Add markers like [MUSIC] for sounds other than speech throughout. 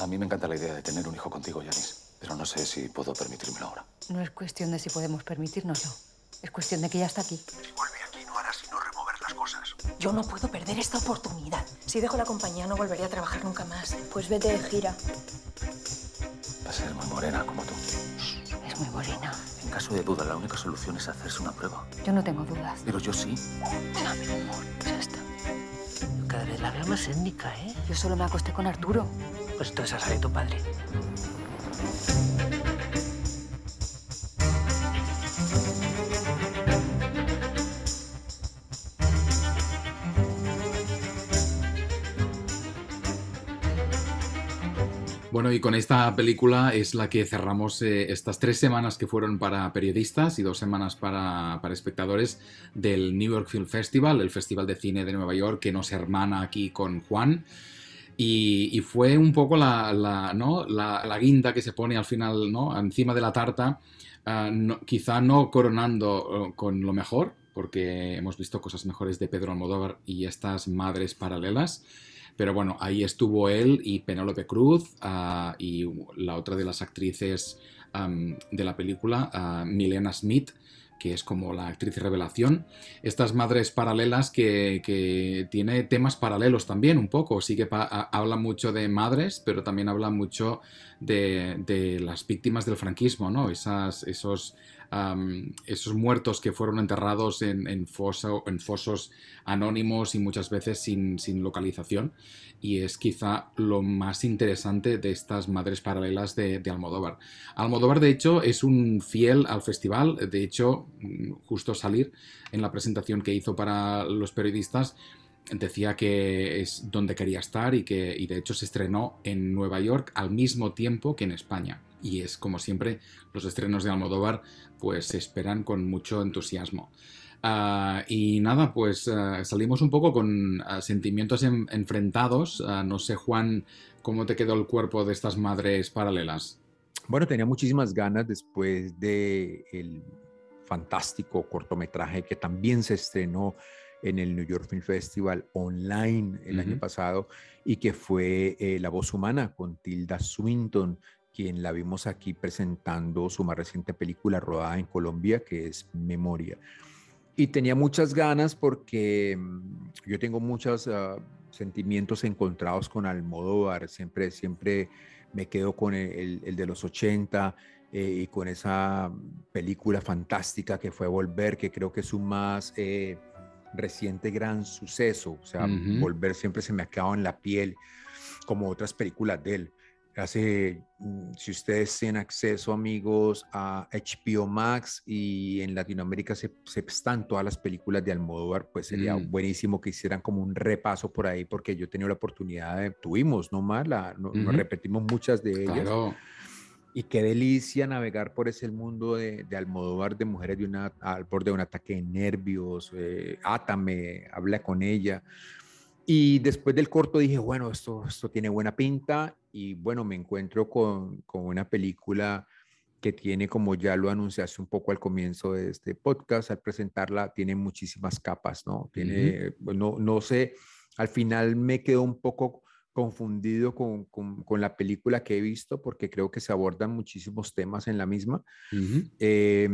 A mí me encanta la idea de tener un hijo contigo, Yanis. Pero no sé si puedo permitírmelo ahora. No es cuestión de si podemos permitírnoslo. Es cuestión de que ya está aquí. Si vuelve aquí, no hará sino remover las cosas. Yo no puedo perder esta oportunidad. Si dejo la compañía, no volveré a trabajar nunca más. Pues vete de gira. Va a ser muy morena como tú. Es muy morena. En caso de duda, la única solución es hacerse una prueba. Yo no tengo dudas. Pero yo sí. No, mi amor, ya está. Cada vez la veo más étnica, ¿eh? Yo solo me acosté con Arturo. Pues entonces esa de tu padre. Bueno, y con esta película es la que cerramos eh, estas tres semanas que fueron para periodistas y dos semanas para, para, espectadores del New York Film Festival, el Festival de Cine de Nueva York que nos hermana aquí con Juan. Y, fue un poco la, ¿no? la, guinda que se pone al final ¿no? encima de la tarta, no, quizá no coronando uh, con lo mejor, porque hemos visto cosas mejores de Pedro Almodóvar y estas madres paralelas. Pero bueno, ahí estuvo él y Penélope Cruz uh, y la otra de las actrices de la película, uh, Milena Smith, que es como la actriz revelación. Estas madres paralelas que, que tiene temas paralelos también un poco. Sí que habla mucho de madres, pero también habla mucho de, de las víctimas del franquismo, ¿no? Esas, esos um, esos muertos que fueron enterrados en, en, foso, en, fosos anónimos y muchas veces sin, localización. Y es quizá lo más interesante de estas madres paralelas de, Almodóvar. Almodóvar, de hecho, es un fiel al festival. De hecho, justo salir en la presentación que hizo para los periodistas, decía que es donde quería estar y que de hecho se estrenó en Nueva York al mismo tiempo que en España. Y es como siempre, los estrenos de Almodóvar pues se esperan con mucho entusiasmo. Uh, y nada, pues uh, salimos un poco con uh, sentimientos en, enfrentados. no sé, Juan, ¿cómo te quedó el cuerpo de estas madres paralelas? Bueno, tenía muchísimas ganas después de el fantástico cortometraje que también se estrenó en el New York Film Festival online el uh -huh. año pasado y que fue eh, La voz humana con Tilda Swinton, quien la vimos aquí presentando su más reciente película rodada en Colombia, que es Memoria. Y tenía muchas ganas porque mm, yo tengo muchos uh, sentimientos encontrados con Almodóvar, siempre, siempre me quedo con el, el, el de los 80 eh, y con esa película fantástica que fue Volver, que creo que es su más... Eh, reciente gran suceso, o sea, uh -huh. Volver siempre se me ha quedado en la piel, como otras películas de él. Hace, mm, si ustedes tienen acceso, amigos, a HBO Max y en Latinoamérica se, se están todas las películas de Almodóvar, pues sería mm. buenísimo que hicieran como un repaso por ahí, porque yo he tenido la oportunidad de, tuvimos nomás, la, no, uh -huh. nos repetimos muchas de ellas. Claro. Y qué delicia navegar por ese mundo de, de Almodóvar, de mujeres de una, al borde de un ataque de nervios, eh, átame, habla con ella. Y después del corto dije, bueno, esto, esto tiene buena pinta y bueno, me encuentro con, con una película que tiene, como ya lo anunciaste un poco al comienzo de este podcast, al presentarla, tiene muchísimas capas, ¿no? Tiene, uh -huh. no, no sé, al final me quedó un poco confundido con, con, con, la película que he visto porque creo que se abordan muchísimos temas en la misma. Uh -huh. eh,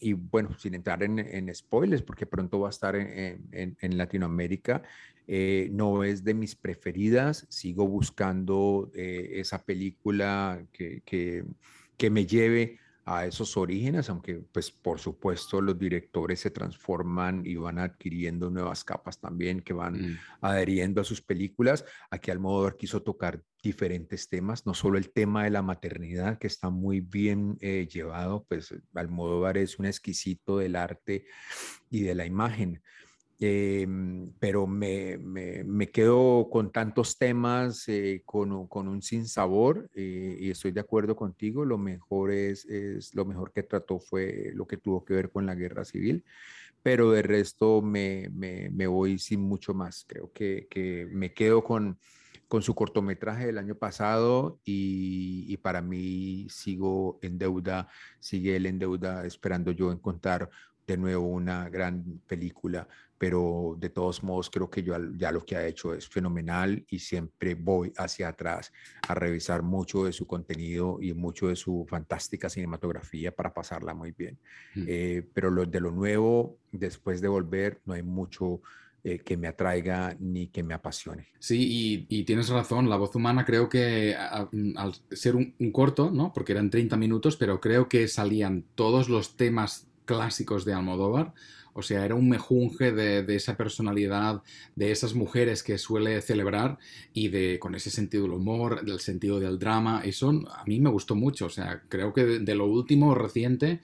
y bueno, sin entrar en, en, spoilers, porque pronto va a estar en, en, en Latinoamérica, eh, no es de mis preferidas. Sigo buscando eh, esa película que, que, que me lleve a esos orígenes, aunque pues por supuesto los directores se transforman y van adquiriendo nuevas capas también que van mm. adheriendo a sus películas. Aquí Almodóvar quiso tocar diferentes temas, no solo el tema de la maternidad que está muy bien eh, llevado, pues Almodóvar es un exquisito del arte y de la imagen. Eh, pero me, me, me, quedo con tantos temas, eh, con, con, un sinsabor, eh, y estoy de acuerdo contigo, lo mejor es, es, lo mejor que trató fue lo que tuvo que ver con la guerra civil, pero de resto me, me, voy sin mucho más, creo que, que me quedo con, con su cortometraje del año pasado y, y, para mí sigo en deuda, sigue él en deuda esperando yo encontrar de nuevo una gran película pero de todos modos creo que yo ya lo que ha hecho es fenomenal y siempre voy hacia atrás a revisar mucho de su contenido y mucho de su fantástica cinematografía para pasarla muy bien. Mm. Eh, pero lo, de lo nuevo, después de volver, no hay mucho eh, que me atraiga ni que me apasione. Sí, y, y tienes razón, La voz humana creo que a- a- al ser un, un corto, ¿no? Porque eran 30 minutos, pero creo que salían todos los temas clásicos de Almodóvar. O sea, era un mejunje de, de esa personalidad, de esas mujeres que suele celebrar y de con ese sentido del humor, del sentido del drama. Eso a mí me gustó mucho. O sea, creo que de, lo último reciente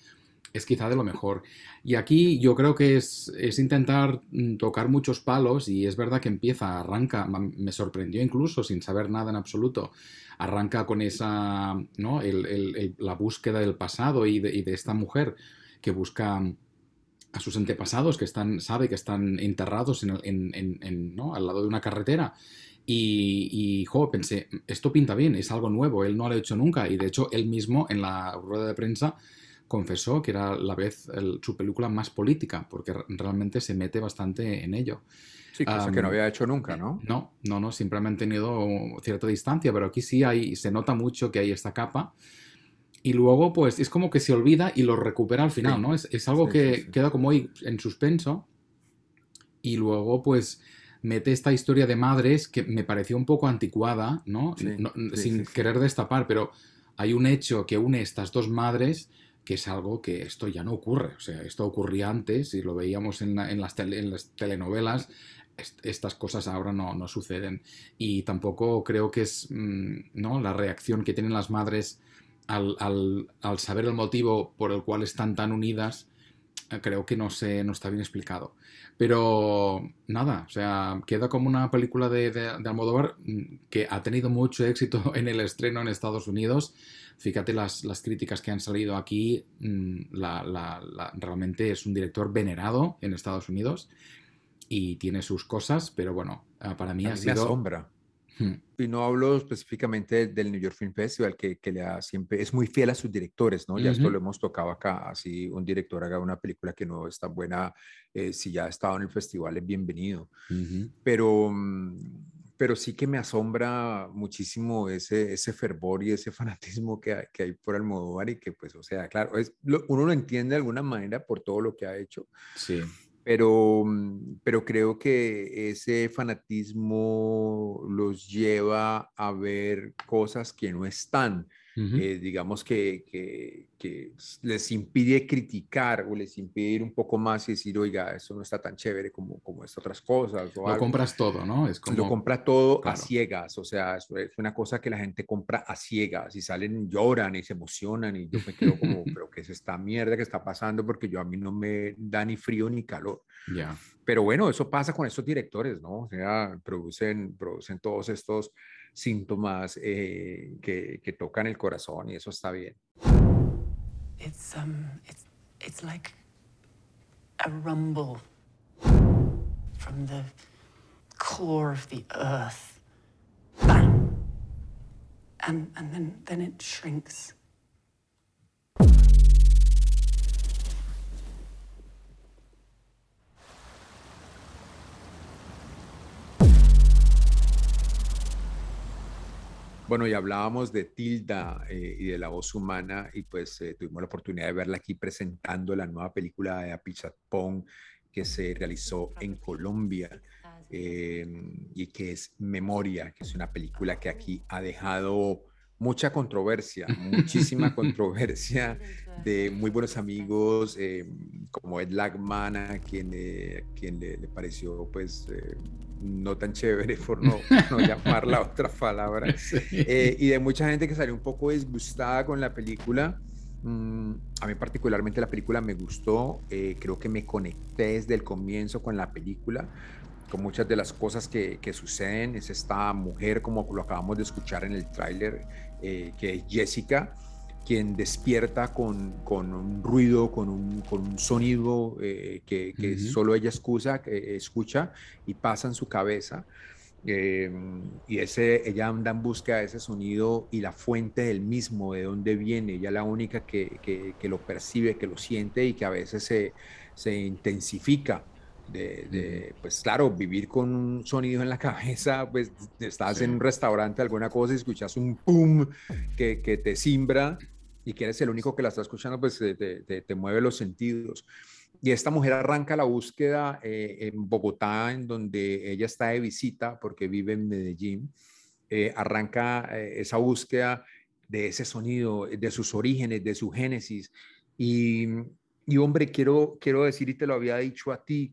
es quizá de lo mejor. Y aquí yo creo que es, es intentar mm, tocar muchos palos y es verdad que empieza, arranca, me sorprendió incluso sin saber nada en absoluto, arranca con esa, ¿no? El- el- la búsqueda del pasado y de, y de esta mujer que busca a sus antepasados que están, sabe que están enterrados en ¿no? al lado de una carretera. Y, y jo, pensé, esto pinta bien, es algo nuevo, él no lo ha hecho nunca. Y de hecho, él mismo en la rueda de prensa confesó que era a la vez el- su película más política, porque re- realmente se mete bastante en ello. Sí, cosa que no había hecho nunca, ¿no? No, no, no, siempre ha mantenido cierta distancia, pero aquí sí hay, se nota mucho que hay esta capa. Y luego, pues, es como que se olvida y lo recupera al final, Sí, ¿no? Es, es algo sí, que sí, queda como ahí en suspenso. Y luego, pues, mete esta historia de madres que me pareció un poco anticuada, ¿no? Sin querer destapar, pero hay un hecho que une estas dos madres que es algo que esto ya no ocurre. O sea, esto ocurría antes y lo veíamos en, la- en las, tele- en las telenovelas. Est- Estas cosas ahora no, no suceden. Y tampoco creo que es mm, ¿no? la reacción que tienen las madres al, al- al saber el motivo por el cual están tan unidas. eh, Creo que no, se, no está bien explicado. Pero nada, o sea, queda como una película de, de, de Almodóvar mm, que ha tenido mucho éxito [LAUGHS] en el estreno en Estados Unidos. Fíjate las, las críticas que han salido aquí. mm, la- la- la- realmente es un director venerado en Estados Unidos y tiene sus cosas, pero bueno, eh, para mí A ha mí me sido... asombra. Hmm, Y no hablo específicamente del New York Film Festival, que, que le da siempre, es muy fiel a sus directores, ¿no? Ya esto lo hemos tocado acá, así un director haga una película que no es tan buena, eh, si ya ha estado en el festival es bienvenido. ujú. Pero, mm, pero sí que me asombra muchísimo ese, ese fervor y ese [LAUGHS] fanatismo que hay, que hay por Almodóvar y que pues, o sea, claro, es, lo- uno lo entiende de alguna manera por todo lo que ha hecho, Sí. Pero, mm, pero creo que ese fanatismo los lleva a ver cosas que no están. Ujú. eh, digamos que, que, que les impide criticar o les impide ir un poco más y decir, oiga, eso no está tan chévere como, como estas otras cosas. O Lo algo. compras todo, ¿no? Es como... Lo compra todo claro. a ciegas, o sea, es, una cosa que la gente compra a ciegas y salen, lloran y se emocionan y yo me quedo como, [LAUGHS] pero ¿qué es esta mierda que está pasando? Porque yo a mí no me da ni frío ni calor. Ya. Pero bueno, eso pasa con estos directores, ¿no? O sea, producen, producen todos estos síntomas eh, que, que tocan el corazón y eso está bien. It's um it's it's like a rumble from the core of the earth. Bang. And and then then it shrinks. Bueno, y hablábamos de Tilda eh, y de la voz humana y pues eh, tuvimos la oportunidad de verla aquí presentando la nueva película de Apichatpong que se realizó en Colombia eh, y que es Memoria, que es una película que aquí ha dejado mucha controversia, [LAUGHS] muchísima controversia de muy buenos amigos eh, como Ed Lagman, a quien, eh, quien le, le pareció pues eh, no tan chévere por no, no llamar la otra palabra. [LAUGHS] Eh, y de mucha gente que salió un poco disgustada con la película. Mm, a mí particularmente la película me gustó, eh, creo que me conecté desde el comienzo con la película, con muchas de las cosas que, que suceden. Es esta mujer, como lo acabamos de escuchar en el tráiler, eh, que es Jessica, quien despierta con, con un ruido, con un, con un sonido eh, que, solo ella escucha, que escucha y pasa en su cabeza. Eh, y ese, ella anda en busca de ese sonido y la fuente del mismo, de dónde viene, ella es la única que, que, que lo percibe, que lo siente y que a veces se, se intensifica de, de, pues claro, vivir con un sonido en la [LAUGHS] cabeza, pues estás en un restaurante, alguna cosa, y escuchas un pum que, que te simbra y que eres el único que la está escuchando, pues te, te, te mueve los sentidos. Y esta mujer arranca la búsqueda eh, en Bogotá, en donde ella está de visita porque vive en Medellín. Eh, arranca eh, esa búsqueda de ese sonido, de sus orígenes, de su génesis. Y, y hombre, quiero, quiero decir, y te lo había dicho a ti,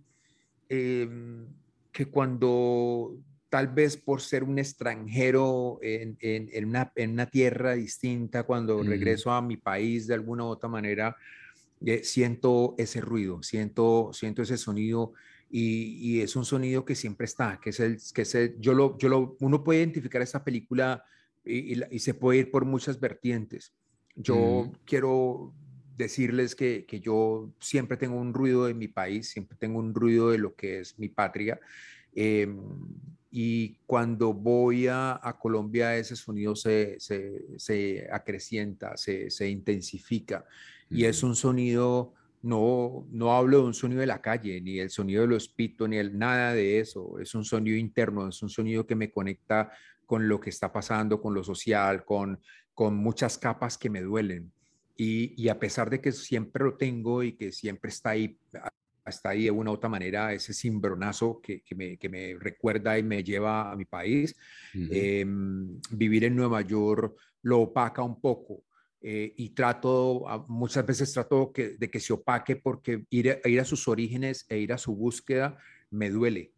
em, que cuando tal vez por ser un extranjero en, en, en, una, en una, tierra distinta, cuando mm. regreso a mi país de alguna u otra manera, eh, siento ese ruido, siento, siento ese sonido y, y, es un sonido que siempre está, que es el, que es el, yo lo, yo lo, uno puede identificar esa película y, y, y, se puede ir por muchas vertientes. Yo mm. quiero decirles que, que, yo siempre tengo un ruido de mi país, siempre tengo un ruido de lo que es mi patria. Eh, y cuando voy a, a Colombia ese sonido se, se, se acrecienta, se, se intensifica y es un sonido, no, no hablo de un sonido de la calle, ni el sonido de los pitos, ni el, nada de eso, es un sonido interno, es un sonido que me conecta con lo que está pasando, con lo social, con, con muchas capas que me duelen. Y, y, a pesar de que siempre lo tengo y que siempre está ahí, está ahí de una u otra manera, ese cimbronazo que, que, me, que me, recuerda y me lleva a mi país, uh -huh. eh, vivir en Nueva York lo opaca un poco. Eh, y trato, muchas veces trato que, de que se opaque porque ir a, ir a, sus orígenes e ir a su búsqueda me duele.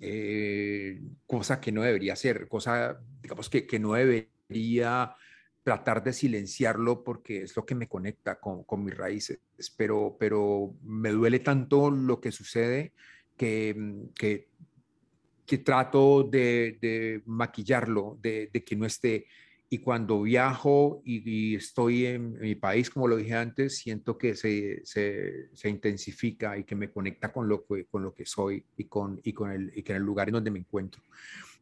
Eh, cosa que no debería ser, cosa, digamos, que, que no debería tratar de silenciarlo porque es lo que me conecta con, con mis raíces, pero, pero me duele tanto lo que sucede que, que, que trato de, de maquillarlo, de, de, que no esté. Y cuando viajo y, y, estoy en mi país, como lo dije antes, siento que se, se, se intensifica y que me conecta con lo que, con lo que soy y con, y, con el, y con el lugar en donde me encuentro.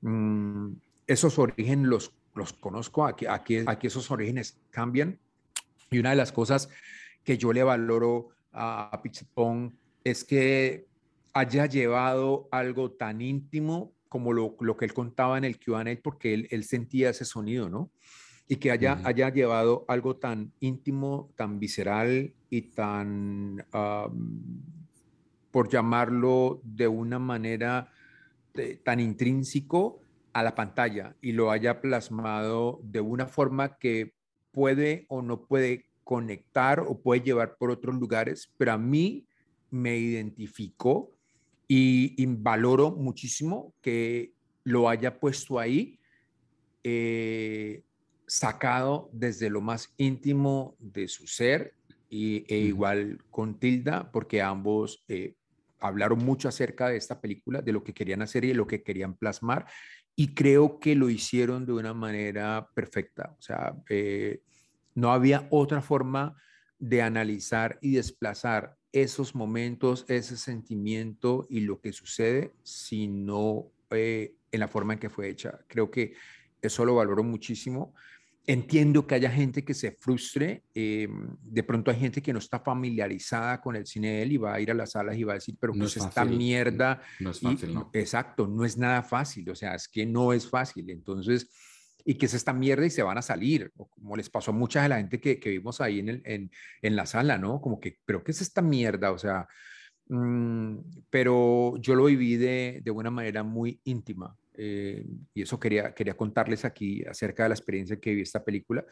Mm, esos orígenes los los conozco, aquí, aquí, aquí esos orígenes cambian. Y una de las cosas que yo le valoro a Pichipong es que haya llevado algo tan íntimo como lo, lo que él contaba en el Q&A, porque él, él, sentía ese sonido, ¿no? Y que haya, uh -huh. haya llevado algo tan íntimo, tan visceral y tan, um, por llamarlo de una manera de, tan intrínseco, a la pantalla y lo haya plasmado de una forma que puede o no puede conectar o puede llevar por otros lugares, pero a mí me identificó y, y valoro muchísimo que lo haya puesto ahí, eh, sacado desde lo más íntimo de su ser y, e igual con Tilda, porque ambos eh, hablaron mucho acerca de esta película, de lo que querían hacer y de lo que querían plasmar y creo que lo hicieron de una manera perfecta. O sea, eh, no había otra forma de analizar y desplazar esos momentos, ese sentimiento y lo que sucede, sino eh, en la forma en que fue hecha. Creo que eso lo valoro muchísimo. Entiendo que haya gente que se frustre, eh, de pronto hay gente que no está familiarizada con el cine de él y va a ir a las salas y va a decir, pero no pues esta mierda. No es fácil, y, ¿no? Exacto, no es nada fácil, o sea, es que no es fácil. Entonces, y que es esta mierda y se van a salir, o como les pasó a mucha de la gente que, que vimos ahí en, el, en, en, la sala, ¿no? Como que, pero ¿qué es esta mierda? O sea, mmm, pero yo lo viví de, de una manera muy íntima. Eh, y eso quería, quería contarles aquí acerca de la experiencia que vi esta película,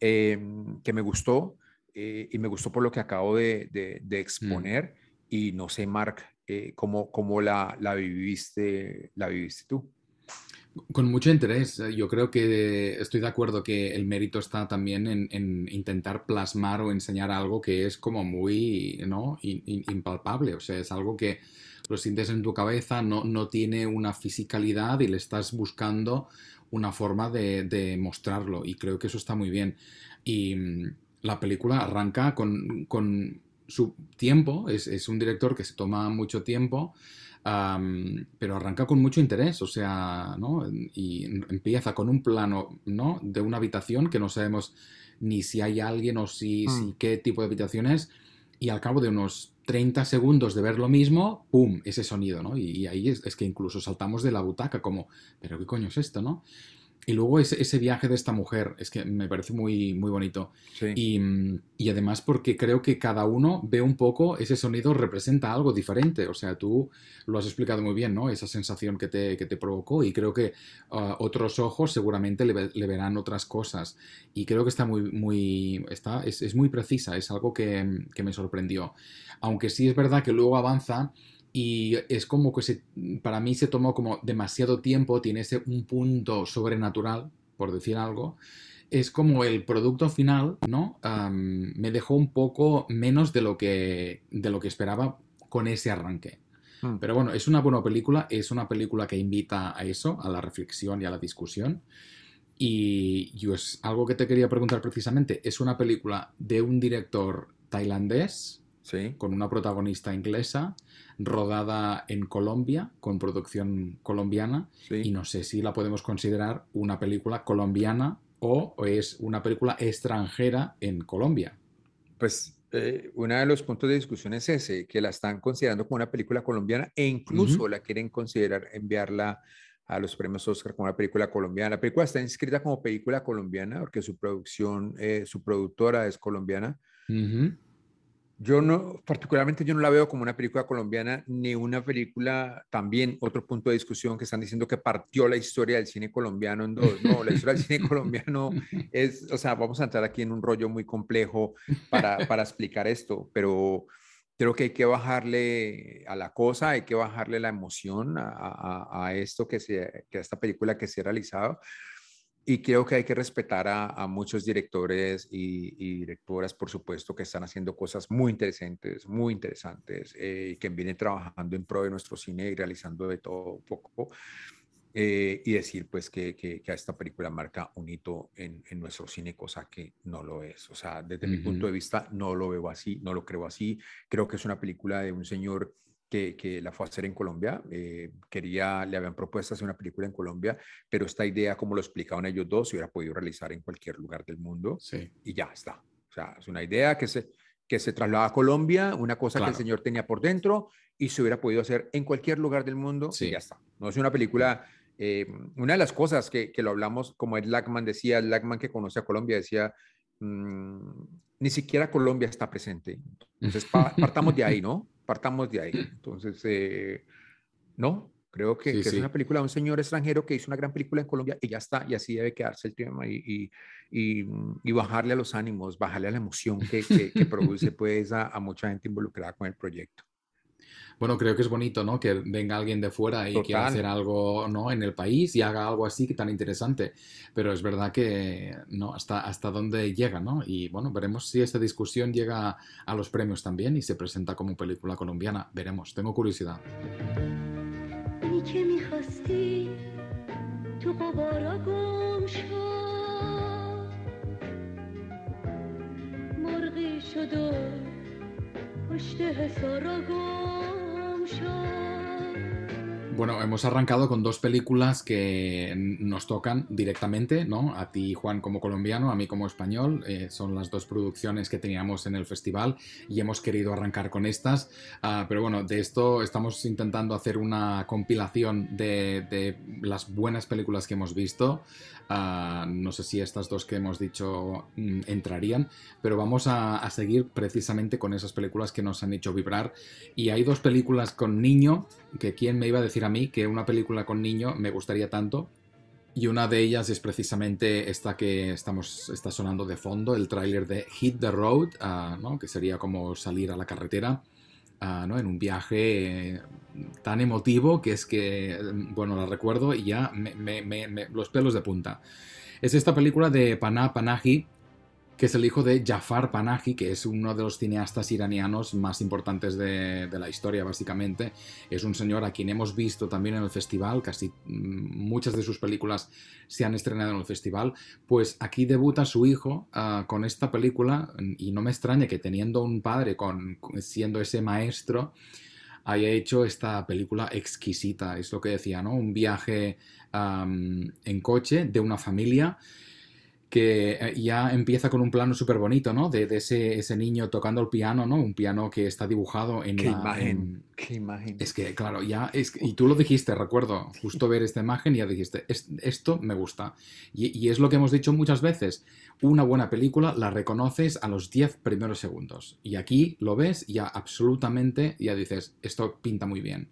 eh, que me gustó eh, y me gustó por lo que acabo de, de, de exponer. Mm. Y no sé, Mark, cómo, cómo la, la, viviste, la viviste tú. Con mucho interés. Yo creo que estoy de acuerdo que el mérito está también en, en intentar plasmar o enseñar algo que es como muy ¿no? In, in, impalpable. O sea, es algo que lo sientes en tu cabeza, no, no tiene una fisicalidad y le estás buscando una forma de, de, mostrarlo. Y creo que eso está muy bien. Y mm, la película arranca con, con su tiempo, es, es, un director que se toma mucho tiempo, um, pero arranca con mucho interés, o sea, ¿no? Y empieza con un plano, ¿no? De una habitación que no sabemos ni si hay alguien o si, mm. si qué tipo de habitación es, y al cabo de unos 30 segundos de ver lo mismo, ¡pum! Ese sonido, ¿no? Y, ahí es, es, que incluso saltamos de la butaca, como, ¿pero qué coño es esto, no? Y luego ese, ese, viaje de esta mujer, es que me parece muy, muy bonito. Sí. Y, y, además porque creo que cada uno ve un poco, ese sonido representa algo diferente. O sea, tú lo has explicado muy bien, ¿no? Esa sensación que te, que te provocó y creo que uh, otros ojos seguramente le, le, verán otras cosas. Y creo que está muy, muy, está, es, es muy precisa, es algo que, que me sorprendió. Aunque sí es verdad que luego avanza y es como que se, para mí se tomó como demasiado tiempo, tiene ese un punto sobrenatural, por decir algo. Es como el producto final, ¿no? Um, me dejó un poco menos de lo que, de lo que esperaba con ese arranque. Mm. Pero bueno, es una buena película, es una película que invita a eso, a la reflexión y a la discusión. Y yo es algo que te quería preguntar precisamente, es una película de un director tailandés, Sí. con una protagonista inglesa, rodada en Colombia, con producción colombiana, sí. y no sé si la podemos considerar una película colombiana o es una película extranjera en Colombia. Pues eh, uno de los puntos de discusión es ese, que la están considerando como una película colombiana e incluso uh -huh. la quieren considerar enviarla a los premios Oscar como una película colombiana. La película está inscrita como película colombiana porque su producción, eh, su productora es colombiana. Uh -huh. Yo no, particularmente yo no la veo como una película colombiana ni una película, también otro punto de discusión que están diciendo que partió la historia del cine colombiano en dos. No, la historia del cine [LAUGHS] colombiano es, o sea, vamos a entrar aquí en un rollo muy complejo para, para explicar esto, pero creo que hay que bajarle a la cosa, hay que bajarle la emoción a, a, a esto que, se, que a esta película que se ha realizado. Y creo que hay que respetar a, a muchos directores y, y, directoras, por supuesto, que están haciendo cosas muy interesantes, muy interesantes, eh, que vienen trabajando en pro de nuestro cine y realizando de todo un poco. Eh, y decir, pues, que, que, que, esta película marca un hito en, en, nuestro cine, cosa que no lo es. O sea, desde uh -huh. mi punto de vista, no lo veo así, no lo creo así. Creo que es una película de un señor que, que, la fue a hacer en Colombia. Eh, quería, le habían propuesto hacer una película en Colombia, pero esta idea, como lo explicaban ellos dos, se hubiera podido realizar en cualquier lugar del mundo sí. y ya está. O sea, es una idea que se, que se traslada a Colombia, una cosa claro. que el señor tenía por dentro y se hubiera podido hacer en cualquier lugar del mundo sí. y ya está. No es una película... Eh, una de las cosas que, que, lo hablamos, como Ed Lackman decía, Ed Lackman que conoce a Colombia decía, mmm, ni siquiera Colombia está presente. Entonces, pa [LAUGHS] partamos de ahí, ¿no? Partamos de ahí. [CLEARS THROAT] Entonces, eh, no, creo que, sí, que sí. es una película de un señor extranjero que hizo una gran película en Colombia y ya está, y así debe quedarse el tema y, y, y, y bajarle a los ánimos, bajarle a la emoción que, que, que [LAUGHS] produce pues a, a mucha gente involucrada con el proyecto. Bueno, creo que es bonito, ¿no? Que venga alguien de fuera y Total. quiera hacer algo, ¿no? En el país y haga algo así tan interesante. Pero es verdad que, ¿no? Hasta, hasta dónde llega, ¿no? Y bueno, veremos si esta discusión llega a los premios también y se presenta como película colombiana. Veremos, tengo curiosidad. 说。Bueno, hemos arrancado con dos películas que nos tocan directamente, ¿no? A ti, Juan, como colombiano, a mí como español. Eh, son las dos producciones que teníamos en el festival y hemos querido arrancar con estas. Uh, pero bueno, de esto estamos intentando hacer una compilación de, las buenas películas que hemos visto. Uh, no sé si estas dos que hemos dicho mm, entrarían, pero vamos a, a, seguir precisamente con esas películas que nos han hecho vibrar. Y hay dos películas con niño, que quién me iba a decir a mí que una película con niño me gustaría tanto. Y una de ellas es precisamente esta que estamos, está sonando de fondo, el tráiler de Hit the Road, uh, ¿no? que sería como salir a la carretera. Uh, ¿no? en un viaje eh, tan emotivo que es que, bueno, la recuerdo y ya me, me, me, los pelos de punta. Es esta película de Panah Panahi, que es el hijo de Jafar Panahi, que es uno de los cineastas iranianos más importantes de, la historia, básicamente. Es un señor a quien hemos visto también en el festival, casi mm, muchas de sus películas se han estrenado en el festival. Pues aquí debuta su hijo uh, con esta película, y no me extraña que teniendo un padre con, siendo ese maestro, haya hecho esta película exquisita. Es lo que decía, ¿no? Un viaje en coche de una familia que eh, ya empieza con un plano súper bonito, ¿no? De, de ese, ese niño tocando el piano, ¿no? Un piano que está dibujado en Qué la- imagen, en- qué imagen. Es que, claro, ya es, y tú lo dijiste, recuerdo, justo ver esta imagen y ya dijiste, "Es- esto me gusta. Y, y es lo que hemos dicho muchas veces, una buena película la reconoces a los 10 primeros segundos. Y aquí lo ves y ya absolutamente, ya dices, esto pinta muy bien.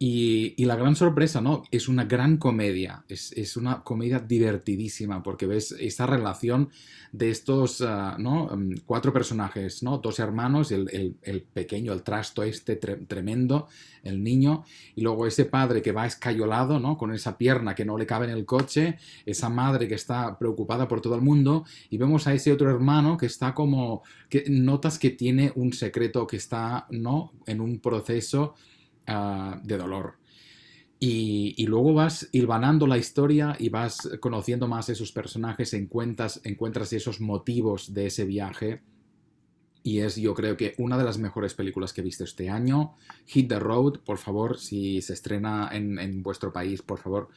Y, la gran sorpresa, ¿no? Es una gran comedia, es, es una comedia divertidísima porque ves esa relación de estos, ah, ¿no? Mm, Cuatro personajes, ¿no? Dos hermanos, el, el- pequeño, el trasto este tre- tremendo, el niño, y luego ese padre que va escayolado, ¿no? Con esa pierna que no le cabe en el coche, esa madre que está preocupada por todo el mundo, y vemos a ese otro hermano que está como, que notas que tiene un secreto, que está, ¿no? En un proceso ah, de dolor. Y, luego vas hilvanando la historia y vas conociendo más esos personajes, encuentras, encuentras esos motivos de ese viaje. Y es, yo creo que una de las mejores películas que he visto este año. Hit the Road, por favor, si se estrena en, en vuestro país, por favor,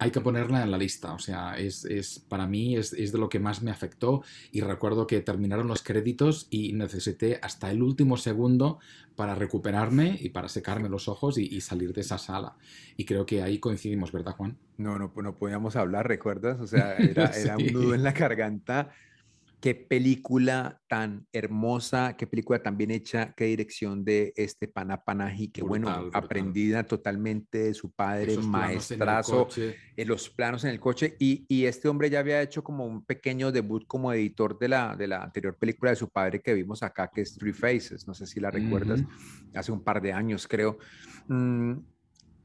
hay que ponerla en la lista. O sea, es, es para mí es, es de lo que más me afectó. Y recuerdo que terminaron los créditos y necesité hasta el último segundo para recuperarme y para secarme los ojos y, y salir de esa sala. Y creo que ahí coincidimos, ¿verdad, Juan? No, no, no podíamos hablar, ¿recuerdas? O sea, [LAUGHS] era, era un nudo en la garganta. Qué película tan hermosa, qué película tan bien hecha, qué dirección de este Pana Panahi, que bueno, Brutal, brutal. aprendida totalmente de su padre, Esos en maestrazo, coche. en los planos en el coche. Y, y este hombre ya había hecho como un pequeño debut como editor de la, de la anterior película de su padre que vimos acá, que es Three Faces. No sé si la recuerdas, Ujú. hace un par de años, creo. Mm,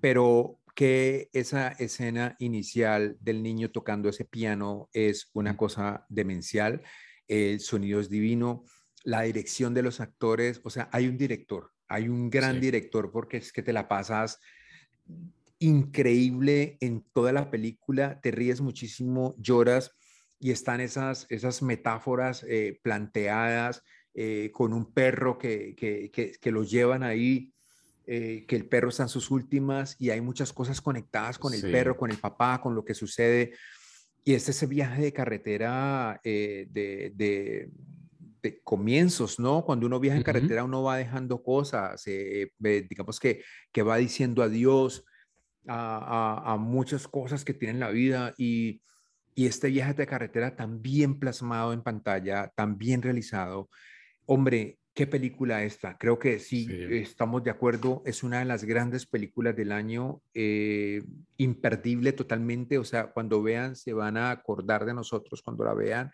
pero que esa escena inicial del niño tocando ese piano es una cosa demencial. El sonido es divino, la dirección de los actores, o sea, hay un director, hay un gran Sí. director porque es que te la pasas increíble en toda la película, te ríes muchísimo, lloras y están esas, esas metáforas eh, planteadas eh, con un perro que, que, que, que lo llevan ahí, eh, que el perro está en sus últimas y hay muchas cosas conectadas con el Sí. perro, con el papá, con lo que sucede. Y este ese viaje de carretera eh, de, de, de comienzos, ¿no? Cuando uno viaja en carretera, uno va dejando cosas, eh, eh, digamos que, que va diciendo adiós a, a- a muchas cosas que tiene en la vida y, y este viaje de carretera tan bien plasmado en pantalla, tan bien realizado. Hombre, qué película esta. Creo que sí, Sí. estamos de acuerdo. Es una de las grandes películas del año, eh, imperdible totalmente. O sea, cuando vean, se van a acordar de nosotros cuando la vean,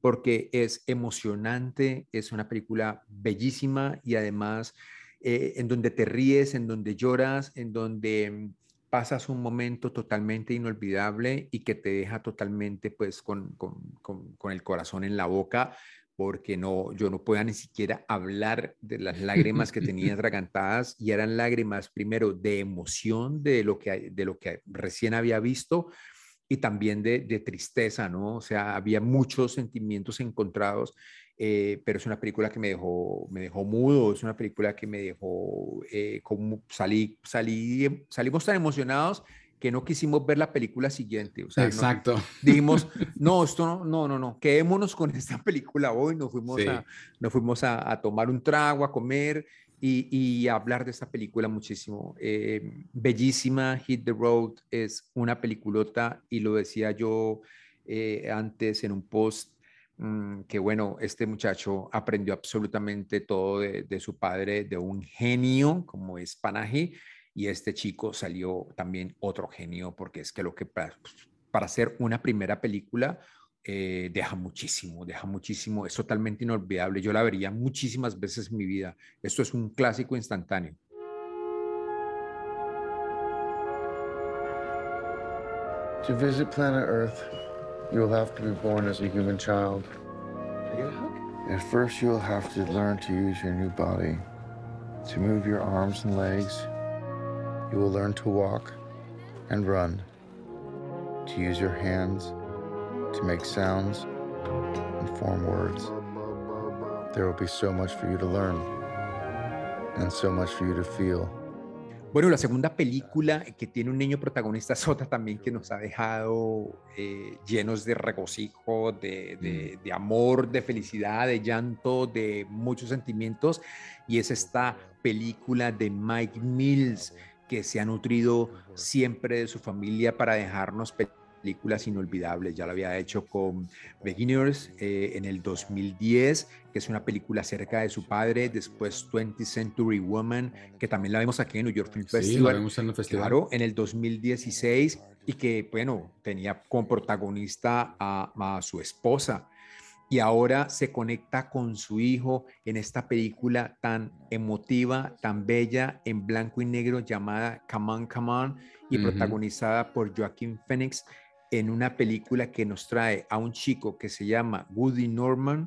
porque es emocionante, es una película bellísima y además eh, en donde te ríes, en donde lloras, en donde pasas un momento totalmente inolvidable y que te deja totalmente pues con, con, con, con el corazón en la boca porque no, yo no podía ni siquiera hablar de las [LAUGHS] lágrimas que tenía atragantadas y eran lágrimas primero de emoción de lo que, de lo que recién había visto y también de, de tristeza, ¿no? O sea, había muchos sentimientos encontrados, eh, pero es una película que me dejó, me dejó mudo, es una película que me dejó, eh, como salí, salí, salimos tan emocionados que no quisimos ver la película siguiente. O sea, no- Exacto. dijimos, [LAUGHS] no, esto no, no, no, no, quedémonos con esta película hoy, nos fuimos, Sí. a, nos fuimos a, a tomar un trago, a comer y, y a hablar de esta película muchísimo. Eh, bellísima, Hit the Road es una peliculota y lo decía yo eh, antes en un post, mm, que bueno, este muchacho aprendió absolutamente todo de, de su padre, de un genio como es y este chico salió también otro genio, porque es que lo que para, para hacer una primera película eh, deja muchísimo, deja muchísimo, es totalmente inolvidable. Yo la vería muchísimas veces en mi vida. Esto es un clásico instantáneo. To visit planet Earth, you will have to be born as a human child. At first, you'll have to learn to use your new body, to move your arms and legs. You will learn to walk and run, to use your hands, to make sounds and form words. There will be so much for you to learn and so much for you to feel. Bueno, la segunda película que tiene un niño protagonista es otra también que nos ha dejado eh, llenos de regocijo, de, de, de, amor, de felicidad, de llanto, de muchos sentimientos. Y es esta película de Mike Mills que se ha nutrido siempre de su familia para dejarnos películas inolvidables. Ya lo había hecho con Beginners eh, en el 2010, que es una película acerca de su padre. Después 20th Century Woman, que también la vemos aquí en New York Film Festival. Sí, la vemos en el festival. Claro, en el 2016 y que, bueno, tenía como protagonista a, a su esposa y ahora se conecta con su hijo en esta película tan emotiva, tan bella, en blanco y negro llamada Come On, Come On y uh -huh. protagonizada por Joaquín Phoenix en una película que nos trae a un chico que se llama Woody Norman,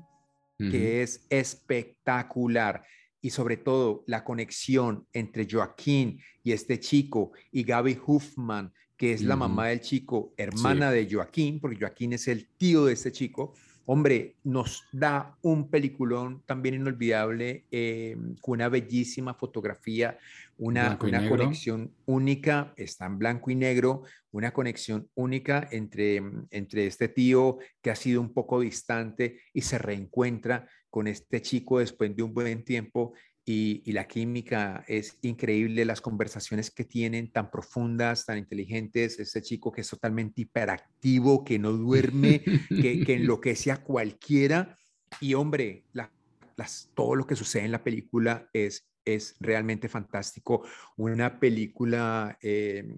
uh -huh. que es espectacular. Y sobre todo la conexión entre Joaquín y este chico y Gaby Huffman, que es uh -huh. la mamá del chico, hermana sí. de Joaquín, porque Joaquín es el tío de este chico hombre, nos da un peliculón también inolvidable, eh, con una bellísima fotografía, una, una conexión única, está en blanco y negro, una conexión única entre, entre este tío que ha sido un poco distante y se reencuentra con este chico después de un buen tiempo y, y, la química es increíble, las conversaciones que tienen tan profundas, tan inteligentes, ese chico que es totalmente hiperactivo, que no duerme, que, que [LAUGHS] enloquece a cualquiera. Y hombre, la, las, todo lo que sucede en la película es, es realmente fantástico. Una película... Eh,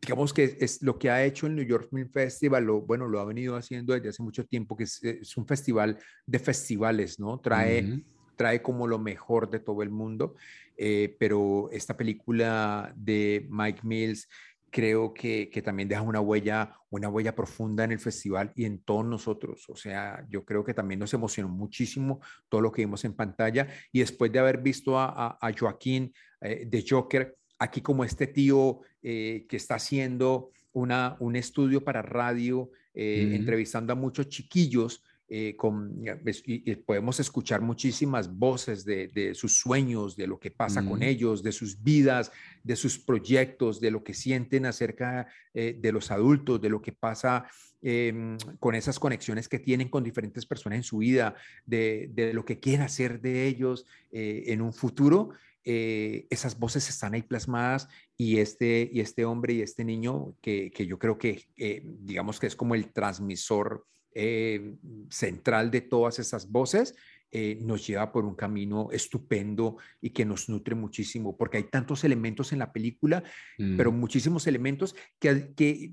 digamos que es lo que ha hecho el New York Film Festival, lo, bueno, lo ha venido haciendo desde hace mucho tiempo, que es, es un festival de festivales, ¿no? Trae... Uh -huh trae como lo mejor de todo el mundo, eh, pero esta película de Mike Mills creo que, que, también deja una huella, una huella profunda en el festival y en todos nosotros. O sea, yo creo que también nos emocionó muchísimo todo lo que vimos en pantalla y después de haber visto a, a, a Joaquín eh, de Joker, aquí como este tío eh, que está haciendo una, un estudio para radio, eh, entrevistando a muchos chiquillos eh, con, y, y podemos escuchar muchísimas voces de, de, sus sueños, de lo que pasa mm. con ellos, de sus vidas, de sus proyectos, de lo que sienten acerca eh, de los adultos, de lo que pasa eh, con esas conexiones que tienen con diferentes personas en su vida, de, de lo que quieren hacer de ellos eh, en un futuro. Eh, esas voces están ahí plasmadas y este, y este hombre y este niño que, que yo creo que eh, digamos que es como el transmisor eh, central de todas esas voces, eh, nos lleva por un camino estupendo y que nos nutre muchísimo, porque hay tantos elementos en la película, mm. pero muchísimos elementos que, que,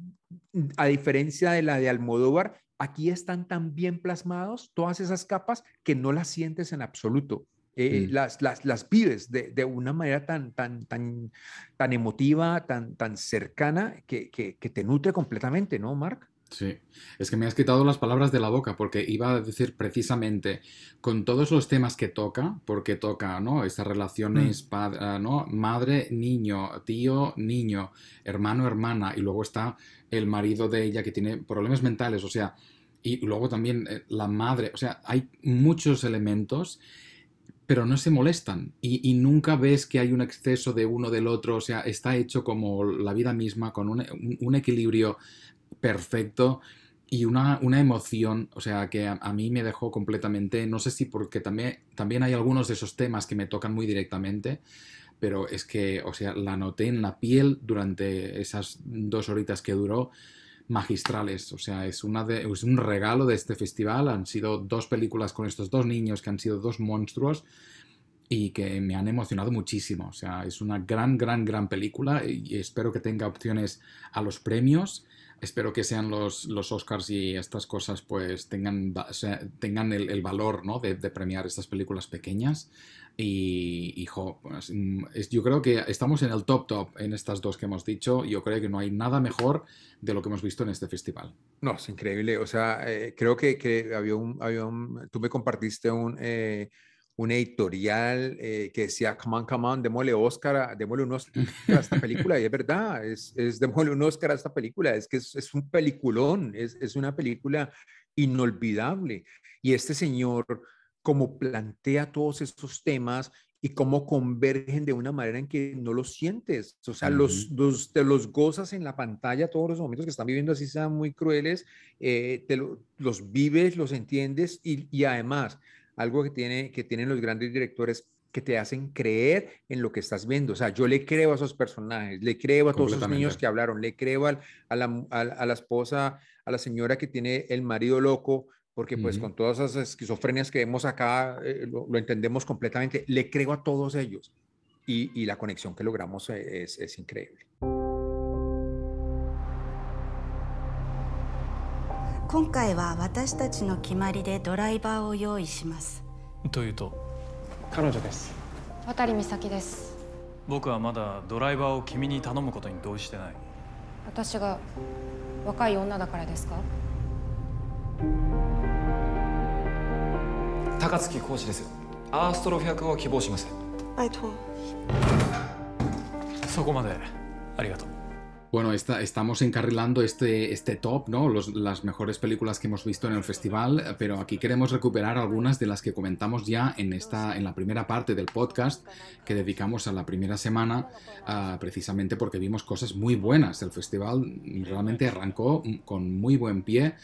a diferencia de la de Almodóvar, aquí están tan bien plasmados todas esas capas que no las sientes en absoluto. Eh, mm. las, las, las, vives de, de, una manera tan, tan, tan, tan emotiva, tan, tan cercana, que, que, que te nutre completamente, ¿no, Mark? Sí, es que me has quitado las palabras de la boca porque iba a decir precisamente con todos los temas que toca, porque toca, ¿no? Estas relaciones, mm. padre, ah, ¿no? Madre, niño, tío, niño, hermano, hermana, y luego está el marido de ella que tiene problemas mentales, o sea, y luego también eh, la madre, o sea, hay muchos elementos pero no se molestan y, y, nunca ves que hay un exceso de uno del otro, o sea, está hecho como la vida misma, con un, un equilibrio perfecto y una, una, emoción, o sea, que a, mí me dejó completamente, no sé si porque también, también hay algunos de esos temas que me tocan muy directamente, pero es que, o sea, la noté en la piel durante esas dos horitas que duró, magistrales, o sea, es, una de, es un regalo de este festival, han sido dos películas con estos dos niños que han sido dos monstruos, y que me han emocionado muchísimo. O sea, es una gran, gran, gran película y espero que tenga opciones a los premios. Espero que sean los, los Oscars y estas cosas pues tengan, o sea, tengan el, el, valor ¿no? de, de, premiar estas películas pequeñas. Y, hijo, pues, es, yo creo que estamos en el top top en estas dos que hemos dicho. Yo creo que no hay nada mejor de lo que hemos visto en este festival. No, es increíble. O sea, eh, creo que, que había, un, había un, tú me compartiste un... Eh, un editorial eh, que decía, come on, come on, démosle Oscar, démosle un Oscar a esta [LAUGHS] película, y es verdad, es, es démosle un Oscar a esta película, es que es, es un peliculón, es, es, una película inolvidable, y este señor, como plantea todos estos temas y cómo convergen de una manera en que no los sientes. O sea, los, los, te los gozas en la pantalla todos los momentos que están viviendo, así sean muy crueles, eh, te los vives, los entiendes y, y, además, algo que, tiene, que tienen los grandes directores que te hacen creer en lo que estás viendo. O sea, yo le creo a esos personajes, le creo a todos esos niños que hablaron, le creo a, la, a, la, esposa, a la señora que tiene el marido loco, porque pues con todas esas esquizofrenias que vemos acá, eh, lo, entendemos completamente. Le creo a todos ellos y, y la conexión que logramos e, es, es increíble. 今回は私たちの決まりでドライバーを用意します。というと？彼女です。渡美咲です。僕はまだドライバーを君に頼むことに同意してない。私が若い女だからですか？高槻講師です。アーストロフ役を希望します。そこまで。ありがとう Bueno, estamos encarrilando este, este top, ¿no? Los, las mejores películas que hemos visto en el festival, pero aquí queremos recuperar algunas de las que comentamos ya en, esta, en la primera parte del podcast que dedicamos a la primera semana, uh, precisamente porque vimos cosas muy buenas. El festival realmente arrancó con muy buen pie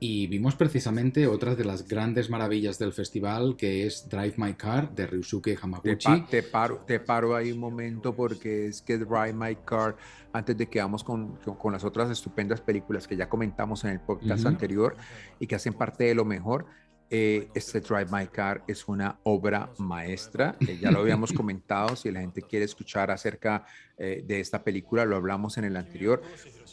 y vimos precisamente otra de las grandes maravillas del festival que es Drive My Car de Ryusuke Hamaguchi. Te, pa te, paro, te paro ahí un momento porque es que Drive My Car, antes de que vamos con, con las otras estupendas películas que ya comentamos en el podcast uh -huh. anterior y que hacen parte de lo mejor, eh, este Drive My Car es una obra maestra, eh, ya lo habíamos [LAUGHS] comentado, si la gente quiere escuchar acerca eh, de esta película, lo hablamos en el anterior,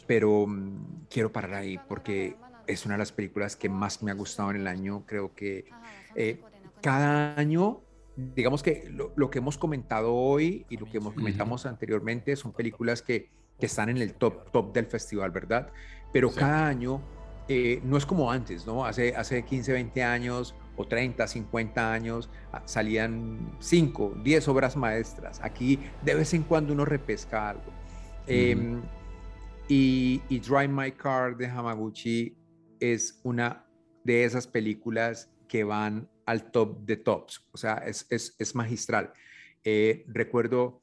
pero um, quiero parar ahí porque es una de las películas que más me ha gustado en el año. Creo que eh, cada año, digamos que lo, lo, que hemos comentado hoy y lo que hemos comentamos uh -huh. anteriormente son películas que, que, están en el top, top del festival, ¿verdad? Pero sí. cada año eh, no es como antes, ¿no? Hace, hace 15, 20 años o 30, 50 años ah, salían 5, 10 obras maestras. Aquí de vez en cuando uno repesca algo. Eh, y, y Drive My Car de Hamaguchi es una de esas películas que van al top de tops, o sea, es, es, es magistral. Eh, recuerdo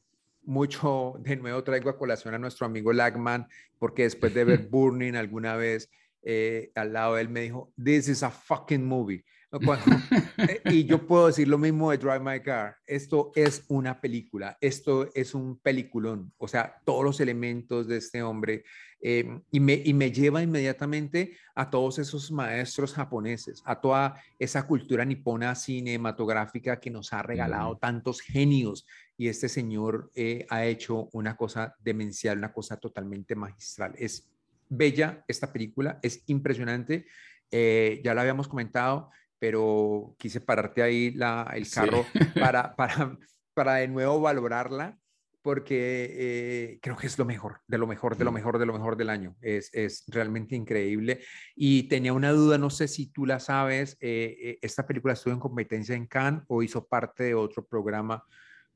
mucho, de nuevo traigo a colación a nuestro amigo Lagman, porque después de ver [LAUGHS] Burning alguna vez, eh, al lado de él me dijo, this is a fucking movie. [LAUGHS] Cuando, eh, y yo puedo decir lo mismo de Drive My Car. Esto es una película, esto es un peliculón. O sea, todos los elementos de este hombre eh, y, me, y me lleva inmediatamente a todos esos maestros japoneses, a toda esa cultura nipona cinematográfica que nos ha regalado mm. tantos genios. Y este señor eh, ha hecho una cosa demencial, una cosa totalmente magistral. Es bella esta película, es impresionante. Eh, ya lo habíamos comentado, pero quise pararte ahí la, el carro sí. [LAUGHS] para, para, para de nuevo valorarla, porque eh, creo que es lo mejor, de lo mejor, de lo mejor, de lo mejor del año. Es, es realmente increíble. Y tenía una duda, no sé si tú la sabes, eh, esta película estuvo en competencia en Cannes o hizo parte de otro programa,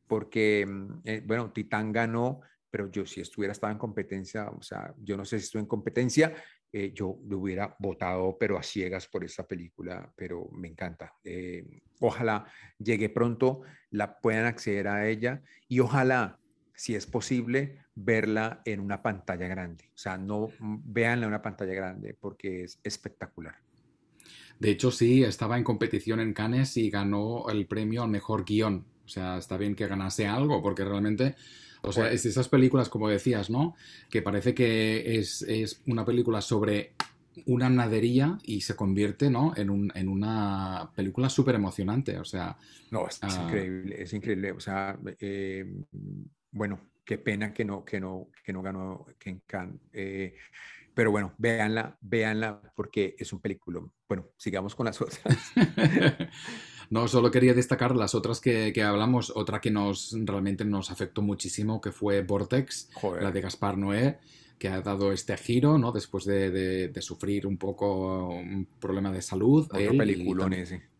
porque, eh, bueno, Titán ganó, pero yo si estuviera estaba en competencia, o sea, yo no sé si estuve en competencia, eh, yo lo hubiera votado, pero a ciegas por esta película, pero me encanta. Eh, ojalá llegue pronto, la puedan acceder a ella y ojalá, si es posible, verla en una pantalla grande. O sea, no véanla en una pantalla grande porque es espectacular. De hecho, sí, estaba en competición en Cannes y ganó el premio al mejor guion. O sea, está bien que ganase algo porque realmente o sea, es esas películas, como decías, ¿no? Que parece que es, es una película sobre una nadería y se convierte, ¿no? En, un, en una película súper emocionante, o sea... No, es, uh... increíble, es increíble, o sea, eh, bueno, qué pena que no, que no, que no ganó Ken Khan. Eh, pero bueno, véanla, véanla porque es un película. Bueno, sigamos con las otras. [LAUGHS] No, solo quería destacar las otras que, que, hablamos, otra que nos realmente nos afectó muchísimo, que fue Vortex, Joder. la de Gaspar Noé, que ha dado este giro, ¿no? Después de, de, de sufrir un poco un problema de salud. Otro ese.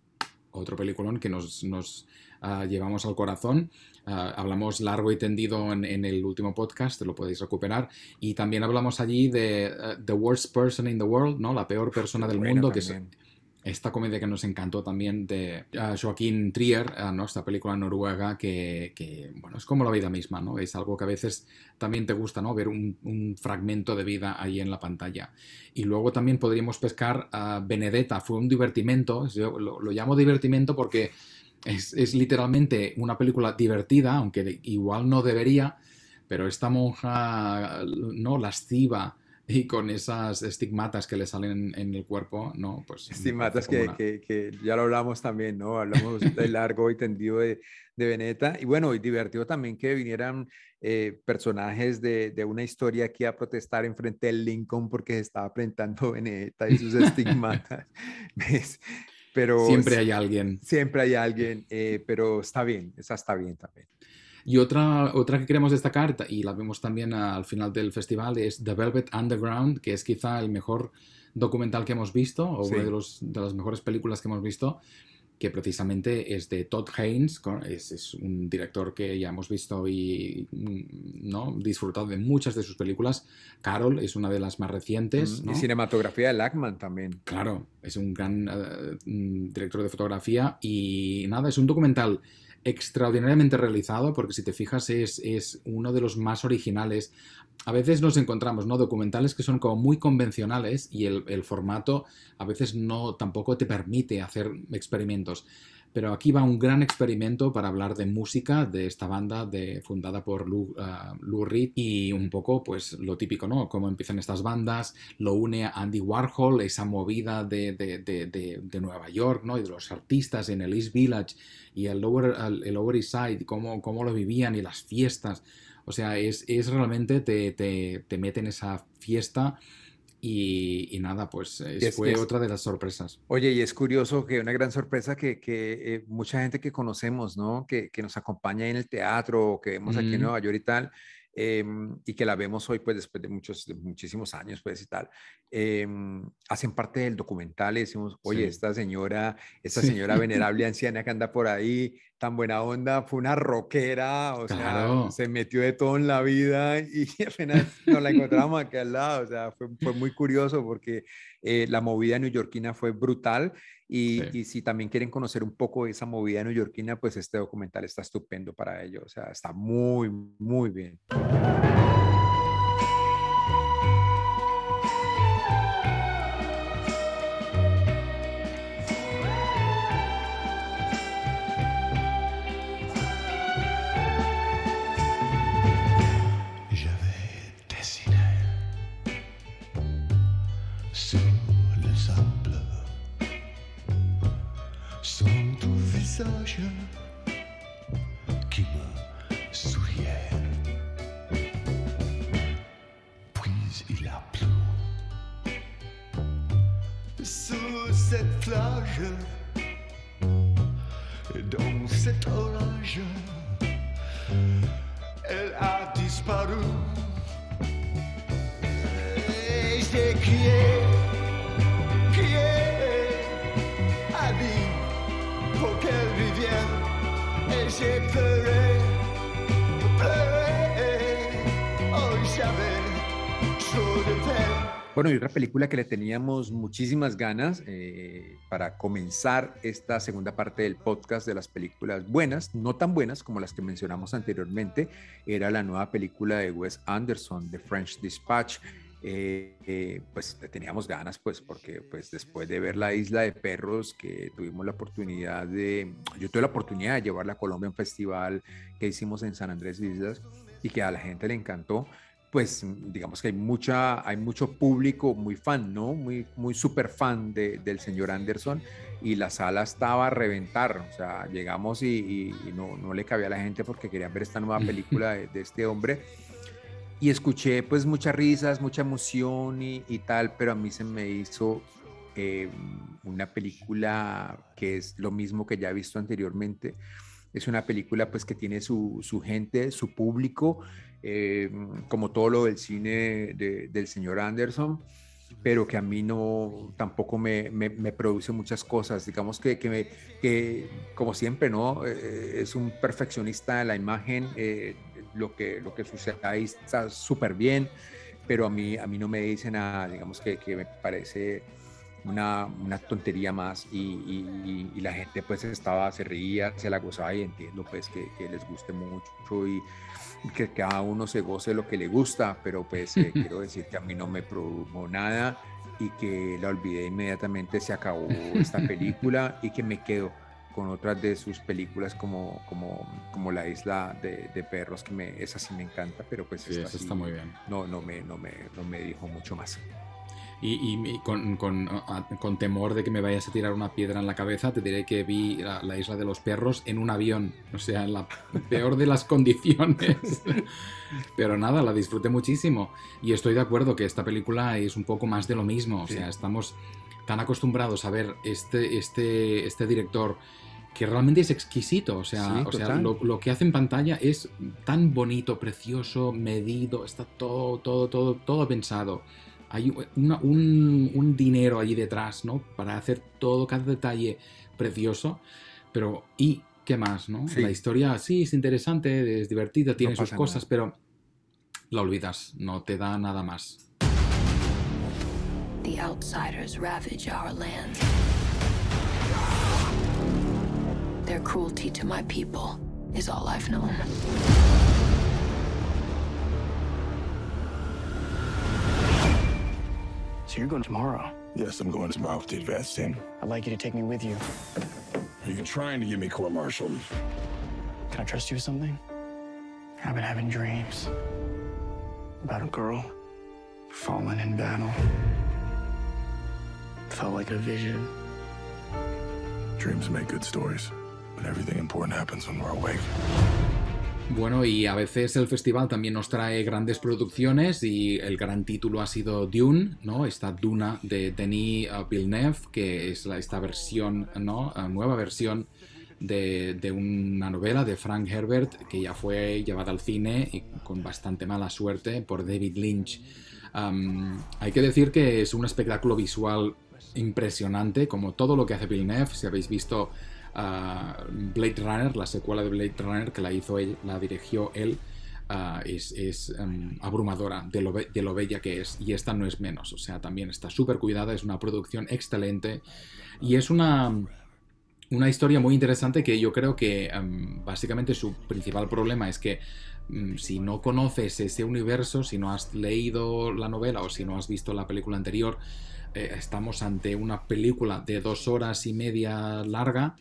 Otro peliculón que nos, nos uh, llevamos al corazón. Uh, hablamos largo y tendido en, en, el último podcast, lo podéis recuperar. Y también hablamos allí de uh, The Worst Person in the World, ¿no? La peor persona del mundo, también. que es esta comedia que nos encantó también de uh, Joaquín Trier, uh, ¿no? esta película noruega que, bueno, es como la vida misma, ¿no? Es algo que a veces también te gusta, ¿no? Ver un, fragmento de vida ahí en la pantalla. Y luego también podríamos pescar a Benedetta, fue un divertimento, yo lo, lo llamo divertimento porque es, es, literalmente una película divertida, aunque igual no debería, pero esta monja no lasciva y con esas estigmatas que le salen en el cuerpo, ¿no? Pues estigmatas que, una... que, que, ya lo hablamos también, ¿no? Hablamos [LAUGHS] de largo y tendido de, de Veneta. Y bueno, y divertido también que vinieran eh, personajes de, de, una historia aquí a protestar en frente del Lincoln porque se estaba presentando Veneta y sus estigmatas. [LAUGHS] ¿Ves? Pero siempre hay alguien. Siempre hay alguien, eh, pero está bien, esa está bien también. Y otra, otra que queremos destacar, y la vemos también al final del festival, es The Velvet Underground, que es quizá el mejor documental que hemos visto, o sí. una de, los, de las mejores películas que hemos visto, que precisamente es de Todd Haynes, es, es, un director que ya hemos visto y ¿no? disfrutado de muchas de sus películas. Carol es una de las más recientes. Mm, ¿no? Y cinematografía de Lackman también. Claro, es un gran uh, director de fotografía y nada, es un documental extraordinariamente realizado, porque si te fijas es, es, uno de los más originales. A veces nos encontramos ¿no? documentales que son como muy convencionales y el, el, formato a veces no tampoco te permite hacer experimentos. Pero aquí va un gran experimento para hablar de música de esta banda de, fundada por Lou, uh, Lou Reed y un poco pues lo típico, ¿no? Cómo empiezan estas bandas, lo une a Andy Warhol, esa movida de, de, de, Nueva York, ¿no? Y de los artistas en el East Village y el Lower, el Lower East Side, cómo, cómo lo vivían y las fiestas. O sea, es, es realmente te, te, te mete en esa fiesta y, y, nada, pues es, fue es, otra de las sorpresas. Oye, y es curioso que una gran sorpresa que, que eh, mucha gente que conocemos, ¿no? Que, que, nos acompaña en el teatro, que vemos mm. aquí en Nueva York y tal, eh, y que la vemos hoy, pues después de, muchos, de muchísimos años, pues y tal, eh, hacen parte del documental y decimos, oye, sí. esta señora, esta sí. señora [LAUGHS] venerable anciana que anda por ahí, tan buena onda, fue una rockera, o claro. sea, se metió de todo en la vida [LAUGHS] y apenas nos la encontramos aquí al lado, o sea, fue, fue muy curioso porque eh, la movida neoyorquina fue brutal y, sí. y, si también quieren conocer un poco de esa movida neoyorquina, pues este documental está estupendo para ello, o sea, está muy, muy bien. Cette plage, dans cet orage, elle a disparu. Et j'ai crié, crié, Ali pour qu'elle revienne. Et j'ai pleuré, pleuré. Oh, j'avais trop de peine. Bueno, y otra película que le teníamos muchísimas ganas eh, para comenzar esta segunda parte del podcast de las películas buenas, no tan buenas como las que mencionamos anteriormente, era la nueva película de Wes Anderson, The French Dispatch. Eh, eh, pues teníamos ganas, pues, porque pues después de ver la isla de perros, que tuvimos la oportunidad de, yo tuve la oportunidad de llevarla a Colombia a un festival que hicimos en San Andrés Islas y que a la gente le encantó, pues digamos que hay, mucha, hay mucho público muy fan, ¿no? Muy, muy súper fan de, del señor Anderson y la sala estaba a reventar, o sea, llegamos y, no, no, le cabía a la gente porque querían ver esta nueva película de, de este hombre y escuché pues muchas risas, mucha emoción y, y, tal, pero a mí se me hizo eh, una película que es lo mismo que ya he visto anteriormente. Es una película pues que tiene su, su gente, su público, eh, como todo lo del cine de, del señor Anderson, pero que a mí no tampoco me, me, me produce muchas cosas. Digamos que, que, me, que como siempre, ¿no? Eh, es un perfeccionista de la imagen. Eh, lo que, lo que sucede ahí está súper bien, pero a mí, a mí no me dice nada, digamos que, que me parece una, una tontería más y, y- y la gente pues estaba, se reía, se la gozaba y entiendo pues que, que les guste mucho y que cada uno se goce lo que le gusta, pero pues eh, [LAUGHS] quiero decir que a mí no me produjo nada y que la olvidé inmediatamente, se acabó esta [LAUGHS] película y que me quedo con otras de sus películas como, como, como La Isla de, de Perros, que me, esa sí me encanta, pero pues Sí, esta sí está muy bien. No, no, me, no, me, no me dijo mucho más. Y, y- y con, con- a- con temor de que me vayas a tirar una piedra en la cabeza, te diré que vi la, la isla de los perros en un avión, o sea, en la peor de las [LAUGHS] condiciones. [LAUGHS] Pero nada, la disfruté muchísimo. Y estoy de acuerdo que esta película es un poco más de lo mismo. O Sí. sea, estamos tan acostumbrados a ver este, este, este director que realmente es exquisito. O sea, Sí, o sea lo, lo que hace en pantalla es tan bonito, precioso, medido, está todo, todo, todo, todo pensado. Hay una- un, un dinero allí detrás, ¿no? Para hacer todo, cada detalle precioso. Pero, ¿y qué más, no? Sí. La historia sí es interesante, es divertida, tiene sus pasa cosas, nada. pero la olvidas, no te da nada más. The outsiders ravage our land. Their cruelty to my people is all I've known. So you're going tomorrow? Yes, I'm going tomorrow with the advance team. I'd like you to take me with you. Are you trying to get me court-martialed? Can I trust you with something? I've been having dreams about a girl fallen in battle. Felt like a vision. Dreams make good stories, but everything important happens when we're awake. Bueno, y a veces el festival también nos trae grandes producciones y el gran título ha sido Dune, ¿no? Esta Duna de Denis Villeneuve, que es la- esta versión, ¿no? Nueva versión de, de una novela de Frank Herbert que ya fue llevada al cine y con bastante mala suerte por David Lynch. Hay que decir que es un espectáculo visual impresionante, como todo lo que hace Villeneuve. Si habéis visto Blade Runner, la secuela de Blade Runner que la hizo él, la dirigió él, uh, es, um, abrumadora de lo, be- de lo bella que es. Y esta no es menos, o sea, también está súper cuidada, es una producción excelente y es una una historia muy interesante que yo creo que em, básicamente su principal problema es que mm, si no conoces ese universo, si no has leído la novela o si no has visto la película anterior, eh, estamos ante una película de dos horas y media larga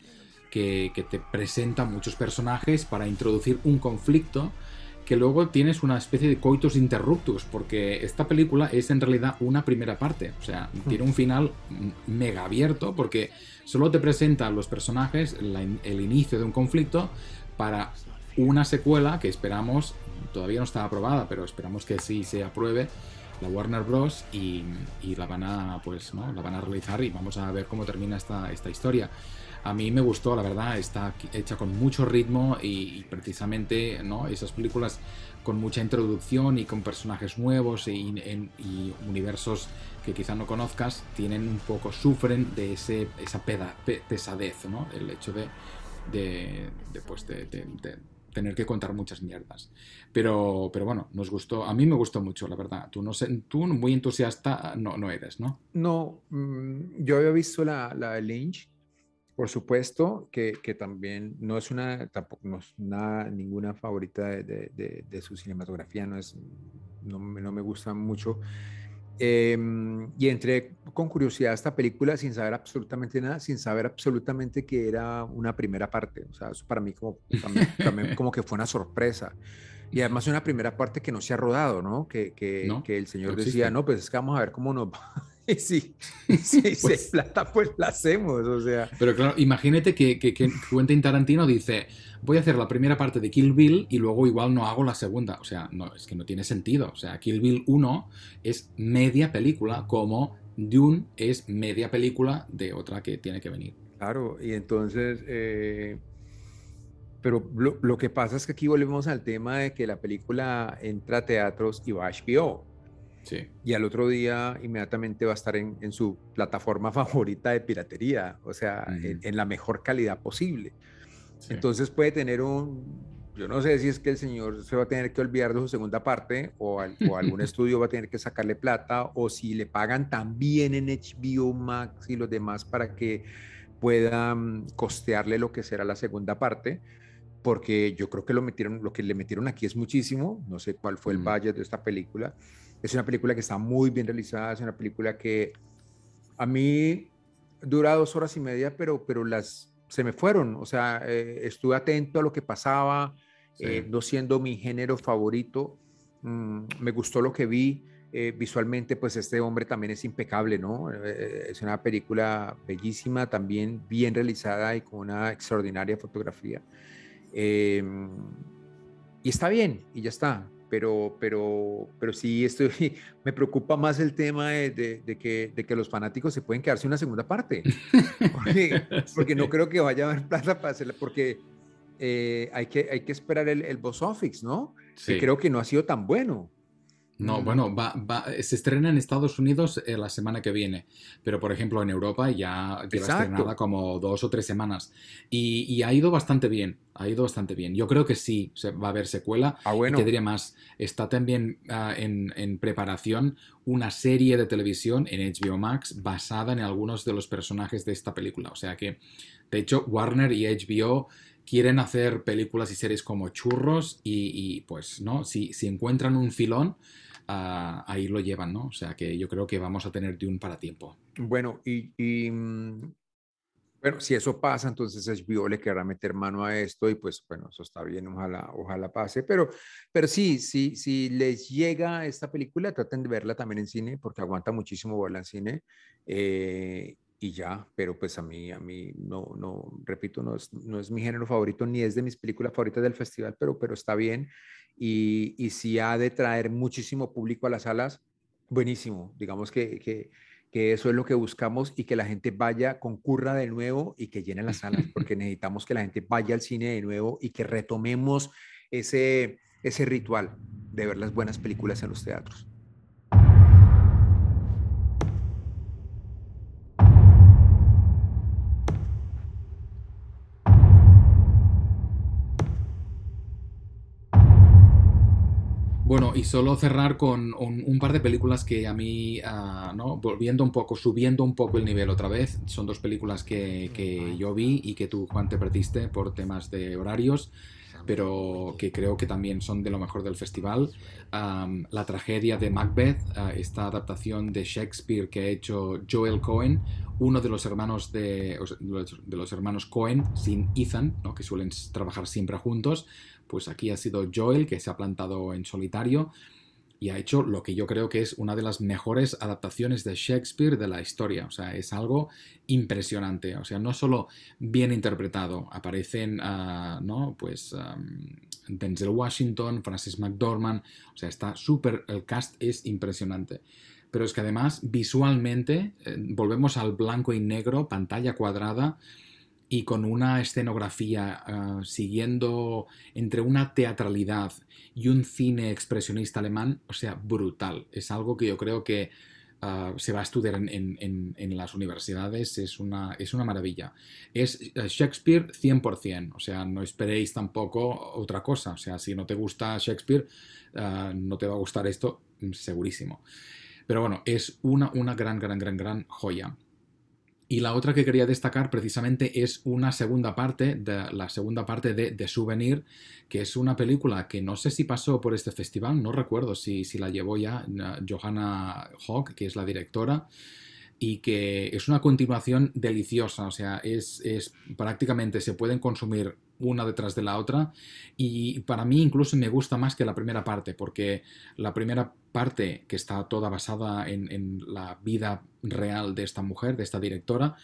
que, que te presenta muchos personajes para introducir un conflicto que luego tienes una especie de coitus interruptus, porque esta película es en realidad una primera parte, o sea, tiene un final mm, mega abierto, porque solo te presenta a los personajes, la el inicio de un conflicto, para una secuela que esperamos, todavía no está aprobada, pero esperamos que sí se apruebe, la Warner Bros. y, la van a pues no la van a realizar y vamos a ver cómo termina esta, esta historia. A mí me gustó, la verdad, está hecha con mucho ritmo y, precisamente ¿no? esas películas con mucha introducción y con personajes nuevos y, en- universos que quizá no conozcas, tienen un poco, sufren de ese, esa pesadez, ¿no? El hecho de, de, de, pues, de tener que contar muchas mierdas. Pero, pero bueno, nos gustó, a mí me gustó mucho, la verdad. Tú, no tú muy entusiasta no, no eres, ¿no? No, mm, yo había visto la, la de Lynch, por supuesto, que, que también no es una, tampoco no es una, ninguna favorita de, de- de- de su cinematografía, no es, no, no me gusta mucho. Em, y entré con curiosidad a esta película sin saber absolutamente nada, sin saber absolutamente que era una primera parte. O sea, eso para mí como, también, [LAUGHS] también como que fue una sorpresa. Y además una primera parte que no se ha rodado, ¿no? Que, que, No, que el señor no decía, no, pues es que vamos a ver cómo nos va. [LAUGHS] Y si, y si se Pues- plata, pues la hacemos. O sea, Pero claro, imagínate que, que, que Quentin Tarantino dice, voy a hacer la primera parte de Kill Bill y luego igual no hago la segunda. O sea, no, es que no tiene sentido. O sea, Kill Bill 1 es media película como Dune es media película de otra que tiene que venir. Claro, y entonces, eh, pero lo, lo que pasa es que aquí volvemos al tema de que la película entra a teatros y va a HBO. Sí. Y al otro día inmediatamente va a estar en, en su plataforma [LAUGHS] favorita de piratería, o sea, en, en la mejor calidad posible. Entonces puede tener un, yo no sé si es que el señor se va a tener que olvidar de su segunda parte o, al- o algún [LAUGHS] estudio va a tener que sacarle plata o si le pagan también en HBO Max y los demás para que puedan costearle lo que será la segunda parte. Porque yo creo que lo metieron, lo que le metieron aquí es muchísimo. No sé cuál fue el Mm. budget de esta película. Es una película que está muy bien realizada, es una película que a mí dura dos horas y media, pero, pero las se me fueron. O sea, eh, estuve atento a lo que pasaba, Sí. eh, no siendo mi género favorito. mm, me gustó lo que vi. eh, visualmente, pues este hombre también es impecable, ¿no? Eh, es una película bellísima, también bien realizada y con una extraordinaria fotografía. Eh, y está bien, y ya está. Pero, pero, pero sí estoy, [LAUGHS] me preocupa más el tema de, de- de que, de que los fanáticos se pueden quedarse una segunda parte. [LAUGHS] Porque, porque no creo que vaya a haber [LAUGHS] plata para hacerla, porque eh, hay, que, hay que esperar el, el box office, ¿no? Sí. Que creo que no ha sido tan bueno. No, Mm. bueno, va, va- se estrena en Estados Unidos eh, la semana que viene, pero por ejemplo en Europa ya lleva Exacto. estrenada como dos o tres semanas y, y ha ido bastante bien, ha ido bastante bien. Yo creo que sí, se, va a haber secuela. Ah, bueno. Y te diré más, está también ah, en, en preparación una serie de televisión en HBO Max basada en algunos de los personajes de esta película. O sea que, de hecho, Warner y HBO quieren hacer películas y series como churros y, y, pues, ¿no? Si, si encuentran un filón, ah, ahí lo llevan, ¿no? O sea que yo creo que vamos a tener de un para tiempo. Bueno, y, y, mm, bueno, si eso pasa, entonces HBO le querrá meter mano a esto y pues bueno, eso está bien, ojalá, ojalá pase, pero, pero sí, sí, si les llega esta película, traten de verla también en cine, porque aguanta muchísimo verla en cine, eh, y ya, pero pues a mí, a mí, no, no, repito, no es, no es mi género favorito, ni es de mis películas favoritas del festival, pero, pero está bien, y, y si ha de traer muchísimo público a las salas, buenísimo, digamos que, que, que eso es lo que buscamos y que la gente vaya, concurra de nuevo y que llenen las salas, [LAUGHS] porque necesitamos que la gente vaya al cine de nuevo y que retomemos ese, ese ritual de ver las buenas películas en los teatros. Bueno, y solo cerrar con un, un par de películas que a mí, ah, ¿no? Volviendo un poco, subiendo un poco el nivel otra vez, son dos películas que, que yo vi y que tú, Juan, te perdiste por temas de horarios, pero que creo que también son de lo mejor del festival. La tragedia de Macbeth, ah, esta adaptación de Shakespeare que ha hecho Joel Cohen, uno de los hermanos de, los hermanos Cohen, sin Ethan, ¿no? que suelen trabajar siempre juntos pues aquí ha sido Joel que se ha plantado en solitario y ha hecho lo que yo creo que es una de las mejores adaptaciones de Shakespeare de la historia. O sea, es algo impresionante. O sea, no solo bien interpretado, aparecen, ah, ¿no? Pues Denzel Washington, Francis McDormand. O sea, está súper, el cast es impresionante. Pero es que además, visualmente, eh, volvemos al blanco y negro, pantalla cuadrada y con una escenografía ah, siguiendo entre una teatralidad y un cine expresionista alemán, o sea, brutal. Es algo que yo creo que ah, se va a estudiar en, en- en- las universidades, es una, es una maravilla. Es eh, Shakespeare 100%, o sea, no esperéis tampoco otra cosa, o sea, si no te gusta Shakespeare, ah, no te va a gustar esto, segurísimo. Pero bueno, es una, una gran, gran, gran, gran joya. Y la otra que quería destacar precisamente es una segunda parte, de, la segunda parte de, de Souvenir, que es una película que no sé si pasó por este festival, no recuerdo si, si la llevó ya eh, Johanna Hawk, que es la directora, y que es una continuación deliciosa, o sea, es, es prácticamente se pueden consumir una detrás de la otra y para mí incluso me gusta más que la primera parte porque la primera parte que está toda basada en, la vida real de esta mujer, de esta directora,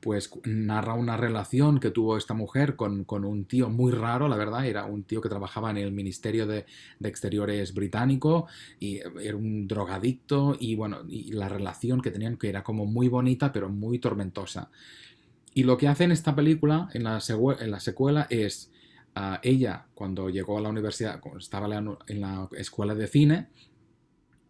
pues narra una relación que tuvo esta mujer con, con un tío muy raro, la verdad, era un tío que trabajaba en el Ministerio de, de Exteriores británico y era un drogadicto y bueno, y la relación que tenían que era como muy bonita pero muy tormentosa. Y lo que hace en esta película, en la, en la secuela, es ah, ella, cuando llegó a la universidad, estaba en la escuela de cine,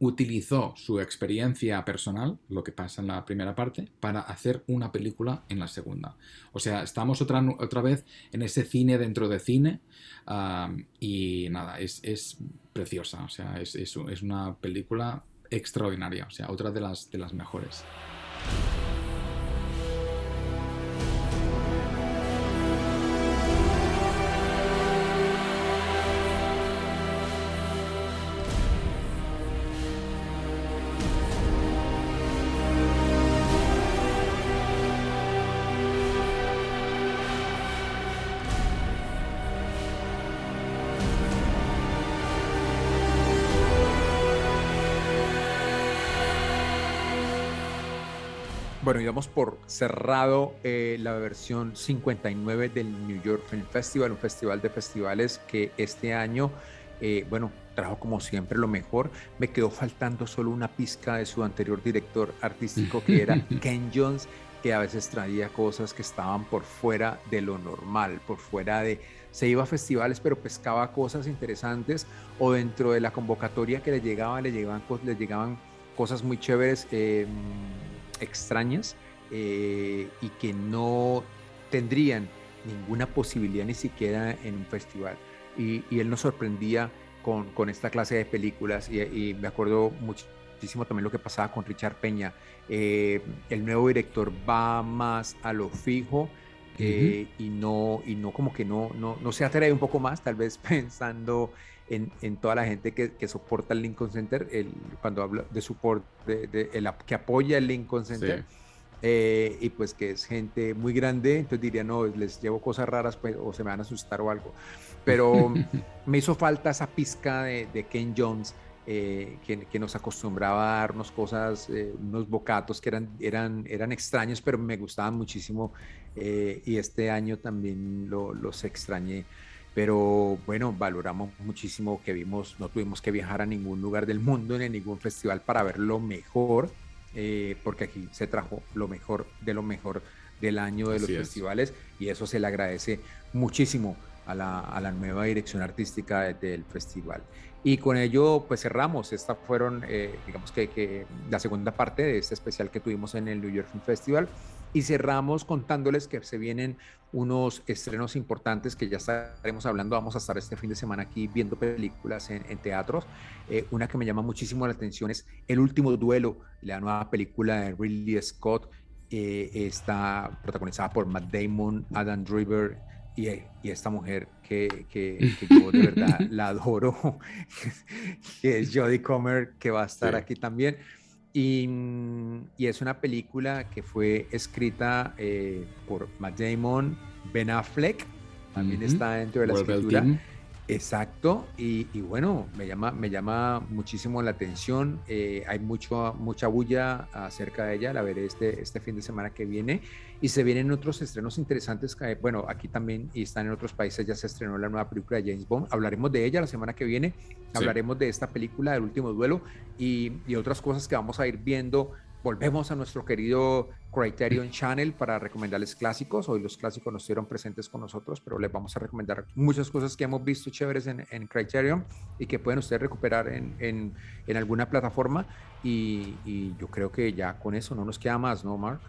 utilizó su experiencia personal, lo que pasa en la primera parte, para hacer una película en la segunda. O sea, estamos otra, otra vez en ese cine dentro de cine um, y nada, es, es, preciosa, o sea, es, es, es, una película extraordinaria, o sea, otra de las, de las mejores. Bueno, y damos por cerrado eh, la versión 59 del New York Film Festival, un festival de festivales que este año, eh, bueno, trajo como siempre lo mejor. Me quedó faltando solo una pizca de su anterior director artístico, que era [LAUGHS] Ken Jones, que a veces traía cosas que estaban por fuera de lo normal, por fuera de... Se iba a festivales, pero pescaba cosas interesantes, o dentro de la convocatoria que le llegaba, le llegaban, le llegaban cosas muy chéveres. Eh, extrañas eh, y que no tendrían ninguna posibilidad ni siquiera en un festival. Y, él nos sorprendía con, con, esta clase de películas y, me acuerdo muchísimo también lo que pasaba con Richard Peña. Eh, el nuevo director va más a lo fijo. Eh, y no y no como que no no, no se atrae un poco más tal vez [LAUGHS] pensando en, en toda la gente que, que, soporta el Lincoln Center, el, cuando hablo de support, de, de, el, que apoya el Lincoln Center. Eh, y pues que es gente muy grande, entonces diría, no, les llevo cosas raras pues, o se me van a asustar o algo. Pero [LAUGHS] me hizo falta esa pizca de, de Ken Jones, eh, que, que, nos acostumbraba a darnos cosas, eh, unos bocatos que eran, eran, eran extraños, pero me gustaban muchísimo. y este año también lo, los extrañé pero bueno, valoramos muchísimo que vimos, no tuvimos que viajar a ningún lugar del mundo ni a ningún festival para ver lo mejor, eh, porque aquí se trajo lo mejor de lo mejor del año de los festivales y eso se le agradece muchísimo a la, a la nueva dirección artística del festival. Y con ello, pues cerramos. Esta fueron, eh, digamos que, que, la segunda parte de este especial que tuvimos en el New York Film Festival. Y cerramos contándoles que se vienen unos estrenos importantes que ya estaremos hablando. Vamos a estar este fin de semana aquí viendo películas en, teatros. Eh, una que me llama muchísimo la atención es El último duelo, la nueva película de Ridley Scott. Eh, está protagonizada por Matt Damon, Adam Driver y, y esta mujer que, que, yo de verdad [LAUGHS] la adoro, [LAUGHS] que es Jodie Comer, que va a estar aquí también. Y, y, es una película que fue escrita eh, por Matt Damon, Ben Affleck, también está dentro de la escritura. Exacto, y, bueno, me llama, me llama muchísimo la atención. Eh, hay mucho, mucha bulla acerca de ella, la veré este, este fin de semana que viene. Y se vienen otros estrenos interesantes. bueno, aquí también y están en otros países, ya se estrenó la nueva película de James Bond. Hablaremos de ella la semana que viene. Hablaremos de esta película, del último duelo y, y otras cosas que vamos a ir viendo volvemos a nuestro querido Criterion Channel para recomendarles clásicos. Hoy los clásicos no estuvieron presentes con nosotros, pero les vamos a recomendar muchas cosas que hemos visto chéveres en, en Criterion y que pueden ustedes recuperar en, en, en alguna plataforma. Y, y, yo creo que ya con eso no nos queda más, ¿no, Mark?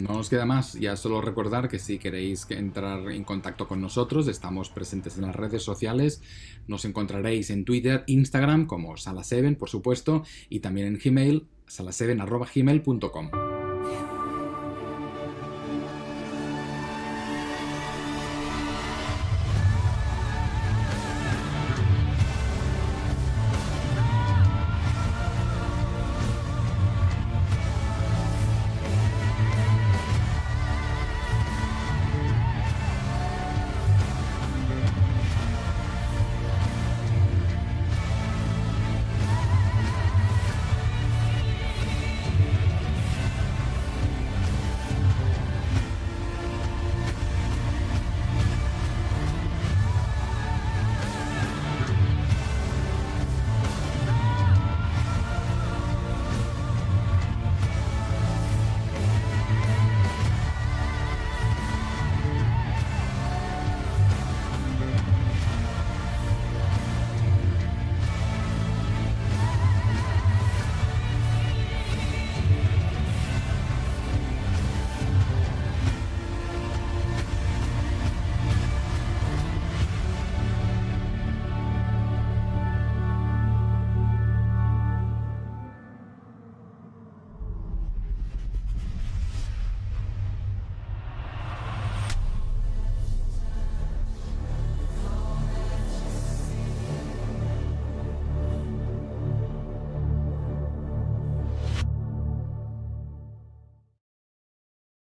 No nos queda más, ya solo recordar que si queréis entrar en contacto con nosotros, estamos presentes en las redes sociales, nos encontraréis en Twitter, Instagram como Sala7, por supuesto, y también en Gmail, sala7.gmail.com.